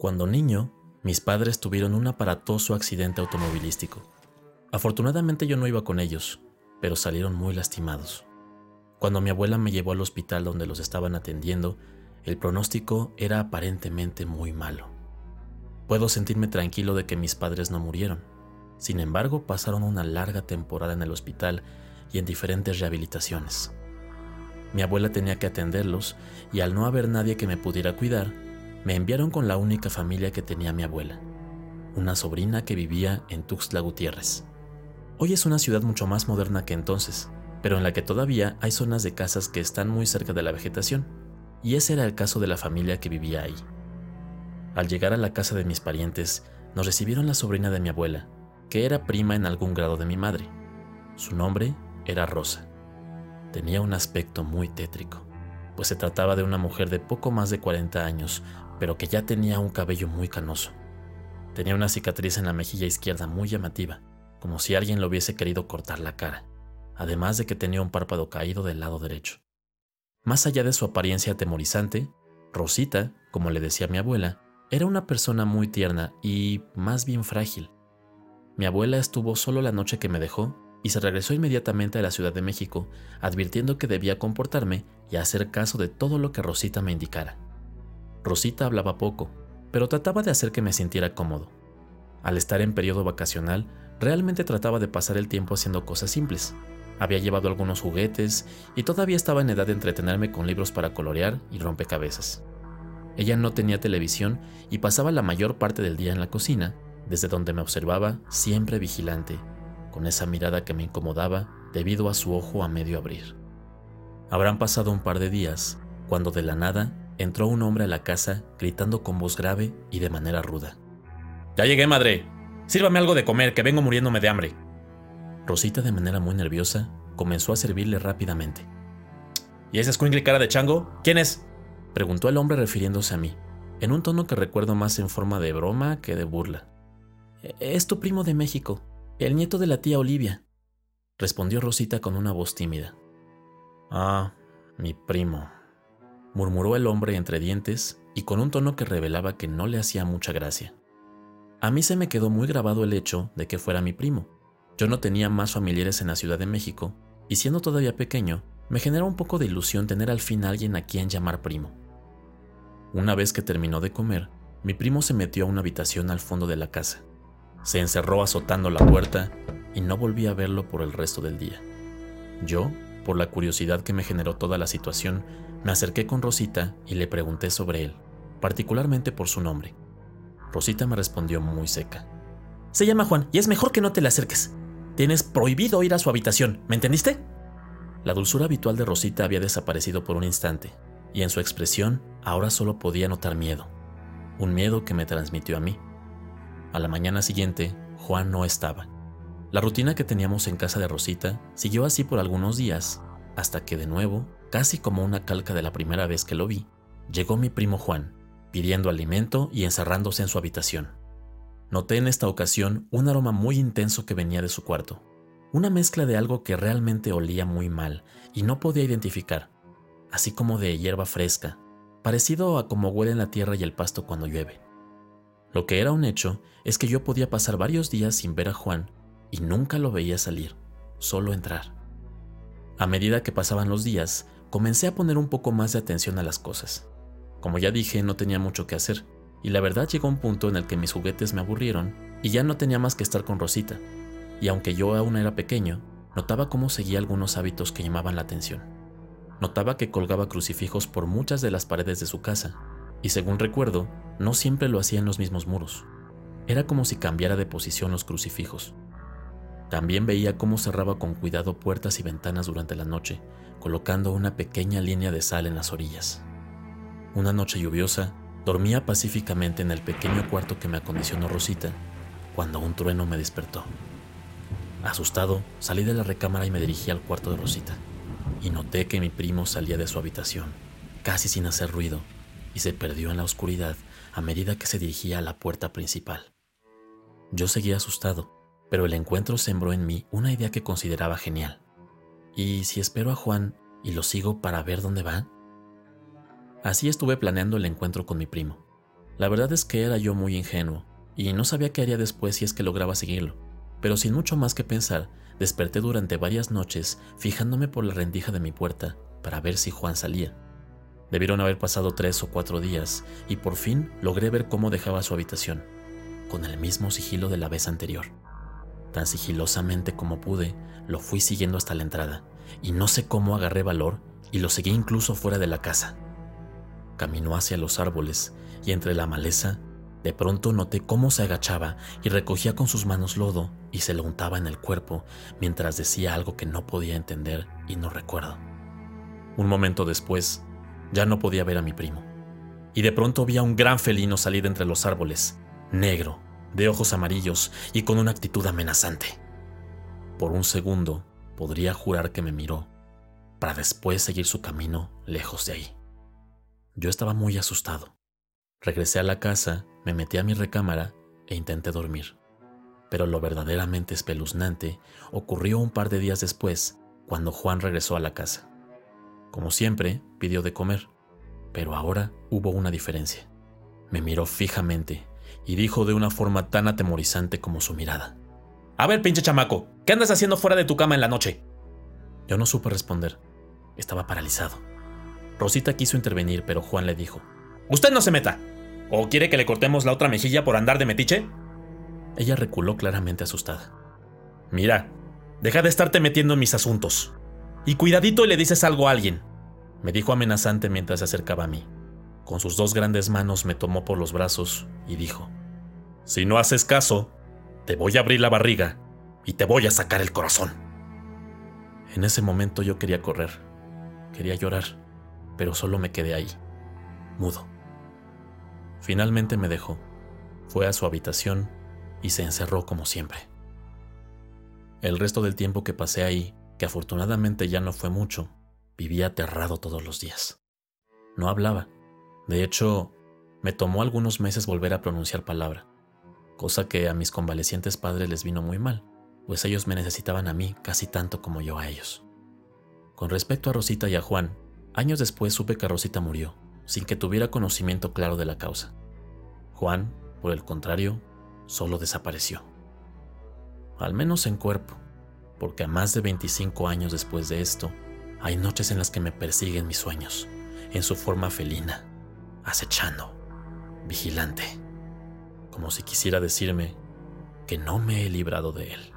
Cuando niño, mis padres tuvieron un aparatoso accidente automovilístico. Afortunadamente yo no iba con ellos, pero salieron muy lastimados. Cuando mi abuela me llevó al hospital donde los estaban atendiendo, el pronóstico era aparentemente muy malo. Puedo sentirme tranquilo de que mis padres no murieron. Sin embargo, pasaron una larga temporada en el hospital y en diferentes rehabilitaciones. Mi abuela tenía que atenderlos y al no haber nadie que me pudiera cuidar, me enviaron con la única familia que tenía mi abuela, una sobrina que vivía en Tuxtla Gutiérrez. Hoy es una ciudad mucho más moderna que entonces, pero en la que todavía hay zonas de casas que están muy cerca de la vegetación, y ese era el caso de la familia que vivía ahí. Al llegar a la casa de mis parientes, nos recibieron la sobrina de mi abuela, que era prima en algún grado de mi madre. Su nombre era Rosa. Tenía un aspecto muy tétrico, pues se trataba de una mujer de poco más de 40 años, pero que ya tenía un cabello muy canoso. Tenía una cicatriz en la mejilla izquierda muy llamativa, como si alguien le hubiese querido cortar la cara, además de que tenía un párpado caído del lado derecho. Más allá de su apariencia atemorizante, Rosita, como le decía mi abuela, era una persona muy tierna y más bien frágil. Mi abuela estuvo solo la noche que me dejó y se regresó inmediatamente a la Ciudad de México, advirtiendo que debía comportarme y hacer caso de todo lo que Rosita me indicara. Rosita hablaba poco, pero trataba de hacer que me sintiera cómodo. Al estar en periodo vacacional, realmente trataba de pasar el tiempo haciendo cosas simples. Había llevado algunos juguetes y todavía estaba en edad de entretenerme con libros para colorear y rompecabezas. Ella no tenía televisión y pasaba la mayor parte del día en la cocina, desde donde me observaba siempre vigilante, con esa mirada que me incomodaba debido a su ojo a medio abrir. Habrán pasado un par de días, cuando de la nada entró un hombre a la casa gritando con voz grave y de manera ruda. Ya llegué, madre. Sírvame algo de comer, que vengo muriéndome de hambre. Rosita, de manera muy nerviosa, comenzó a servirle rápidamente. ¿Y ese escuincle cara de chango? ¿Quién es? Preguntó el hombre refiriéndose a mí, en un tono que recuerdo más en forma de broma que de burla. E-, es tu primo de México, el nieto de la tía Olivia, respondió Rosita con una voz tímida. Ah, mi primo, murmuró el hombre entre dientes y con un tono que revelaba que no le hacía mucha gracia. A mí se me quedó muy grabado el hecho de que fuera mi primo. Yo no tenía más familiares en la Ciudad de México, y siendo todavía pequeño, me generó un poco de ilusión tener al fin a alguien a quien llamar primo. Una vez que terminó de comer, mi primo se metió a una habitación al fondo de la casa. Se encerró azotando la puerta y no volví a verlo por el resto del día. Yo, por la curiosidad que me generó toda la situación, me acerqué con Rosita y le pregunté sobre él, particularmente por su nombre. Rosita me respondió muy seca. Se llama Juan y es mejor que no te le acerques. Tienes prohibido ir a su habitación, ¿me entendiste? La dulzura habitual de Rosita había desaparecido por un instante, y en su expresión ahora solo podía notar miedo, un miedo que me transmitió a mí. A la mañana siguiente, Juan no estaba. La rutina que teníamos en casa de Rosita siguió así por algunos días, hasta que de nuevo, casi como una calca de la primera vez que lo vi, llegó mi primo Juan, pidiendo alimento y encerrándose en su habitación. Noté en esta ocasión un aroma muy intenso que venía de su cuarto, una mezcla de algo que realmente olía muy mal y no podía identificar, así como de hierba fresca, parecido a como huele en la tierra y el pasto cuando llueve. Lo que era un hecho es que yo podía pasar varios días sin ver a Juan y nunca lo veía salir, solo entrar. A medida que pasaban los días, comencé a poner un poco más de atención a las cosas. Como ya dije, no tenía mucho que hacer, y la verdad llegó un punto en el que mis juguetes me aburrieron y ya no tenía más que estar con Rosita, y aunque yo aún era pequeño, notaba cómo seguía algunos hábitos que llamaban la atención. Notaba que colgaba crucifijos por muchas de las paredes de su casa, y según recuerdo, no siempre lo hacía en los mismos muros. Era como si cambiara de posición los crucifijos. También veía cómo cerraba con cuidado puertas y ventanas durante la noche, colocando una pequeña línea de sal en las orillas. Una noche lluviosa, dormía pacíficamente en el pequeño cuarto que me acondicionó Rosita, cuando un trueno me despertó. Asustado, salí de la recámara y me dirigí al cuarto de Rosita, y noté que mi primo salía de su habitación, casi sin hacer ruido, y se perdió en la oscuridad a medida que se dirigía a la puerta principal. Yo seguía asustado, pero el encuentro sembró en mí una idea que consideraba genial. ¿Y si espero a Juan y lo sigo para ver dónde va? Así estuve planeando el encuentro con mi primo. La verdad es que era yo muy ingenuo, y no sabía qué haría después si es que lograba seguirlo, pero sin mucho más que pensar, desperté durante varias noches fijándome por la rendija de mi puerta para ver si Juan salía. Debieron haber pasado tres o cuatro días, y por fin logré ver cómo dejaba su habitación, con el mismo sigilo de la vez anterior. Tan sigilosamente como pude, lo fui siguiendo hasta la entrada, y no sé cómo agarré valor y lo seguí incluso fuera de la casa. Caminó hacia los árboles y entre la maleza, de pronto noté cómo se agachaba y recogía con sus manos lodo y se lo untaba en el cuerpo mientras decía algo que no podía entender y no recuerdo. Un momento después, ya no podía ver a mi primo. Y de pronto vi a un gran felino salir entre los árboles, negro, de ojos amarillos y con una actitud amenazante. Por un segundo podría jurar que me miró, para después seguir su camino lejos de ahí. Yo estaba muy asustado. Regresé a la casa, me metí a mi recámara e intenté dormir. Pero lo verdaderamente espeluznante ocurrió un par de días después, cuando Juan regresó a la casa. Como siempre, pidió de comer, pero ahora hubo una diferencia. Me miró fijamente y dijo de una forma tan atemorizante como su mirada. A ver, pinche chamaco, ¿qué andas haciendo fuera de tu cama en la noche? Yo no supe responder. Estaba paralizado. Rosita quiso intervenir, pero Juan le dijo, Usted no se meta. ¿O quiere que le cortemos la otra mejilla por andar de metiche? Ella reculó claramente asustada. Mira, deja de estarte metiendo en mis asuntos. Y cuidadito y le dices algo a alguien, me dijo amenazante mientras se acercaba a mí. Con sus dos grandes manos me tomó por los brazos y dijo, Si no haces caso, te voy a abrir la barriga y te voy a sacar el corazón. En ese momento yo quería correr, quería llorar, pero solo me quedé ahí, mudo. Finalmente me dejó, fue a su habitación y se encerró como siempre. El resto del tiempo que pasé ahí, que afortunadamente ya no fue mucho, vivía aterrado todos los días. No hablaba. De hecho, me tomó algunos meses volver a pronunciar palabra cosa que a mis convalecientes padres les vino muy mal, pues ellos me necesitaban a mí casi tanto como yo a ellos. Con respecto a Rosita y a Juan, años después supe que Rosita murió, sin que tuviera conocimiento claro de la causa. Juan, por el contrario, solo desapareció. Al menos en cuerpo, porque a más de 25 años después de esto, hay noches en las que me persiguen mis sueños, en su forma felina, acechando, vigilante como si quisiera decirme que no me he librado de él.